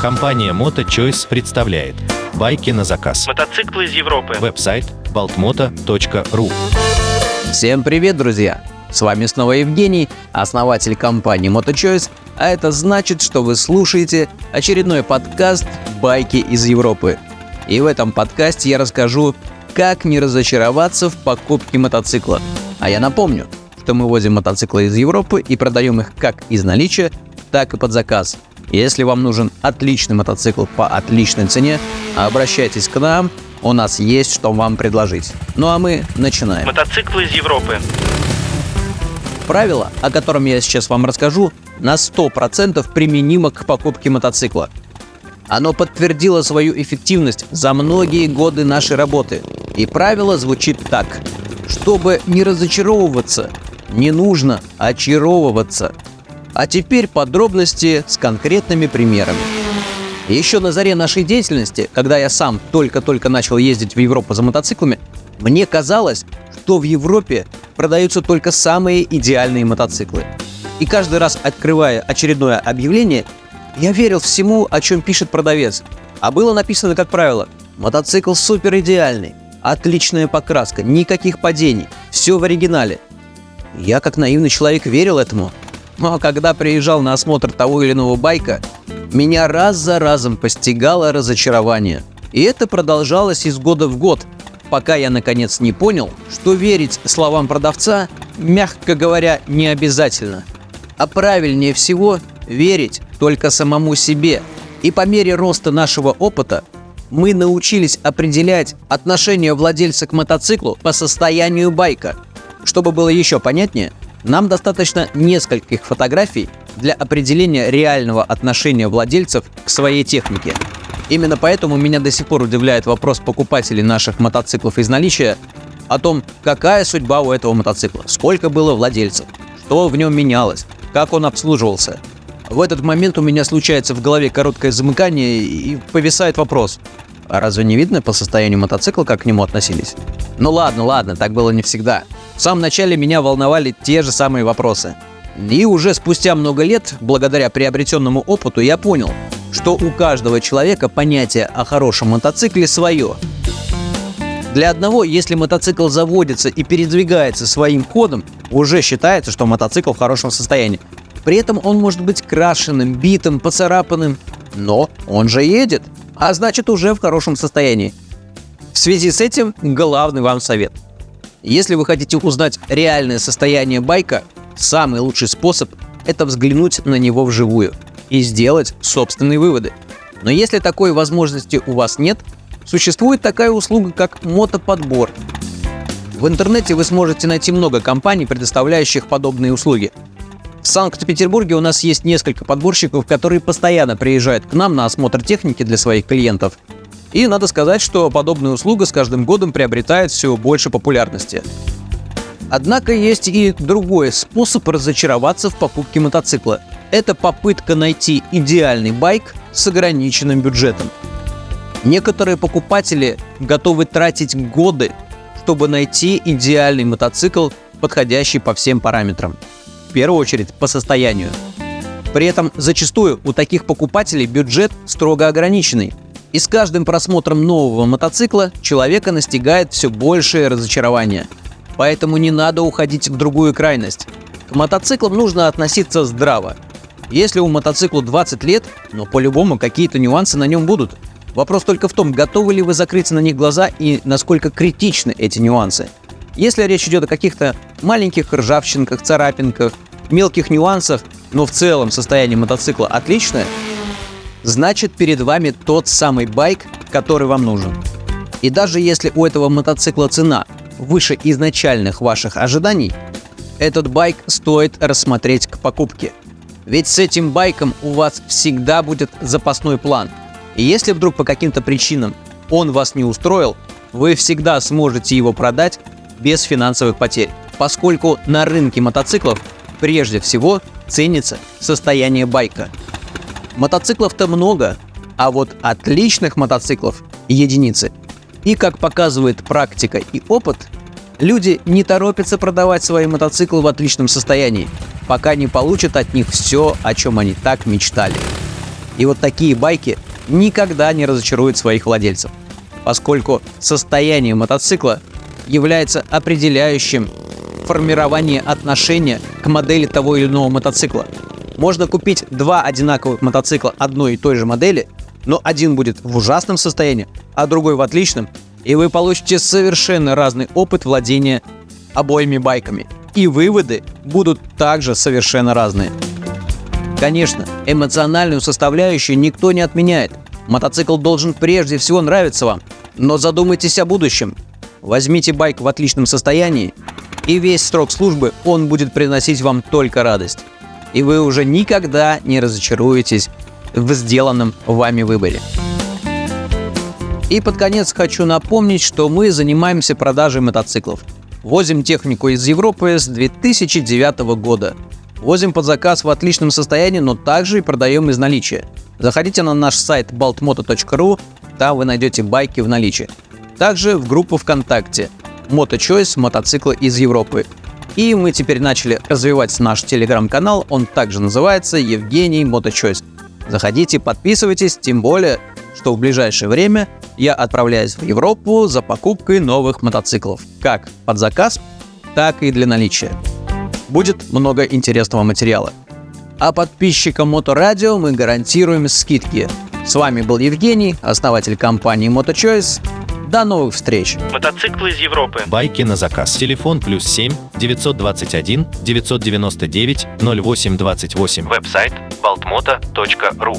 Компания MotoChoice представляет байки на заказ. Мотоциклы из Европы. Веб-сайт baltmoto.ru Всем привет, друзья! С вами снова Евгений, основатель компании MotoChoice, а это значит, что вы слушаете очередной подкаст «Байки из Европы». И в этом подкасте я расскажу, как не разочароваться в покупке мотоцикла. А я напомню, что мы возим мотоциклы из Европы и продаем их как из наличия, так и под заказ. Если вам нужен отличный мотоцикл по отличной цене, обращайтесь к нам, у нас есть что вам предложить. Ну а мы начинаем. Мотоциклы из Европы. Правило, о котором я сейчас вам расскажу, на 100% применимо к покупке мотоцикла. Оно подтвердило свою эффективность за многие годы нашей работы. И правило звучит так. Чтобы не разочаровываться, не нужно очаровываться. А теперь подробности с конкретными примерами. Еще на заре нашей деятельности, когда я сам только-только начал ездить в Европу за мотоциклами, мне казалось, что в Европе продаются только самые идеальные мотоциклы. И каждый раз, открывая очередное объявление, я верил всему, о чем пишет продавец. А было написано, как правило, мотоцикл супер идеальный, отличная покраска, никаких падений, все в оригинале. Я, как наивный человек, верил этому. Но когда приезжал на осмотр того или иного байка, меня раз за разом постигало разочарование. И это продолжалось из года в год, пока я наконец не понял, что верить словам продавца, мягко говоря, не обязательно. А правильнее всего верить только самому себе. И по мере роста нашего опыта мы научились определять отношение владельца к мотоциклу по состоянию байка. Чтобы было еще понятнее, нам достаточно нескольких фотографий для определения реального отношения владельцев к своей технике. Именно поэтому меня до сих пор удивляет вопрос покупателей наших мотоциклов из наличия о том, какая судьба у этого мотоцикла, сколько было владельцев, что в нем менялось, как он обслуживался. В этот момент у меня случается в голове короткое замыкание и повисает вопрос. А разве не видно по состоянию мотоцикла, как к нему относились? Ну ладно, ладно, так было не всегда. В самом начале меня волновали те же самые вопросы. И уже спустя много лет, благодаря приобретенному опыту, я понял, что у каждого человека понятие о хорошем мотоцикле свое. Для одного, если мотоцикл заводится и передвигается своим ходом, уже считается, что мотоцикл в хорошем состоянии. При этом он может быть крашеным, битым, поцарапанным, но он же едет, а значит уже в хорошем состоянии. В связи с этим главный вам совет. Если вы хотите узнать реальное состояние байка, самый лучший способ – это взглянуть на него вживую и сделать собственные выводы. Но если такой возможности у вас нет, Существует такая услуга, как мотоподбор. В интернете вы сможете найти много компаний, предоставляющих подобные услуги. В Санкт-Петербурге у нас есть несколько подборщиков, которые постоянно приезжают к нам на осмотр техники для своих клиентов. И надо сказать, что подобная услуга с каждым годом приобретает все больше популярности. Однако есть и другой способ разочароваться в покупке мотоцикла. Это попытка найти идеальный байк с ограниченным бюджетом – Некоторые покупатели готовы тратить годы, чтобы найти идеальный мотоцикл, подходящий по всем параметрам. В первую очередь по состоянию. При этом зачастую у таких покупателей бюджет строго ограниченный. И с каждым просмотром нового мотоцикла человека настигает все большее разочарование. Поэтому не надо уходить в другую крайность. К мотоциклам нужно относиться здраво. Если у мотоцикла 20 лет, но по-любому какие-то нюансы на нем будут – Вопрос только в том, готовы ли вы закрыть на них глаза и насколько критичны эти нюансы. Если речь идет о каких-то маленьких ржавчинках, царапинках, мелких нюансах, но в целом состояние мотоцикла отличное, значит перед вами тот самый байк, который вам нужен. И даже если у этого мотоцикла цена выше изначальных ваших ожиданий, этот байк стоит рассмотреть к покупке. Ведь с этим байком у вас всегда будет запасной план – и если вдруг по каким-то причинам он вас не устроил, вы всегда сможете его продать без финансовых потерь, поскольку на рынке мотоциклов прежде всего ценится состояние байка. Мотоциклов-то много, а вот отличных мотоциклов – единицы. И как показывает практика и опыт, Люди не торопятся продавать свои мотоциклы в отличном состоянии, пока не получат от них все, о чем они так мечтали. И вот такие байки никогда не разочаруют своих владельцев, поскольку состояние мотоцикла является определяющим формирование отношения к модели того или иного мотоцикла. Можно купить два одинаковых мотоцикла одной и той же модели, но один будет в ужасном состоянии, а другой в отличном, и вы получите совершенно разный опыт владения обоими байками. И выводы будут также совершенно разные. Конечно, эмоциональную составляющую никто не отменяет. Мотоцикл должен прежде всего нравиться вам. Но задумайтесь о будущем. Возьмите байк в отличном состоянии, и весь срок службы он будет приносить вам только радость. И вы уже никогда не разочаруетесь в сделанном вами выборе. И под конец хочу напомнить, что мы занимаемся продажей мотоциклов. Возим технику из Европы с 2009 года. Возим под заказ в отличном состоянии, но также и продаем из наличия. Заходите на наш сайт baltmoto.ru, там вы найдете байки в наличии. Также в группу ВКонтакте MotoChoice мотоциклы из Европы. И мы теперь начали развивать наш телеграм-канал, он также называется Евгений MotoChoice. Заходите, подписывайтесь, тем более, что в ближайшее время я отправляюсь в Европу за покупкой новых мотоциклов, как под заказ, так и для наличия. Будет много интересного материала. А подписчикам Моторадио мы гарантируем скидки. С вами был Евгений, основатель компании MotoChoice. До новых встреч! Мотоциклы из Европы. Байки на заказ. Телефон плюс 7 921 999 0828. Веб-сайт baltmoto.ru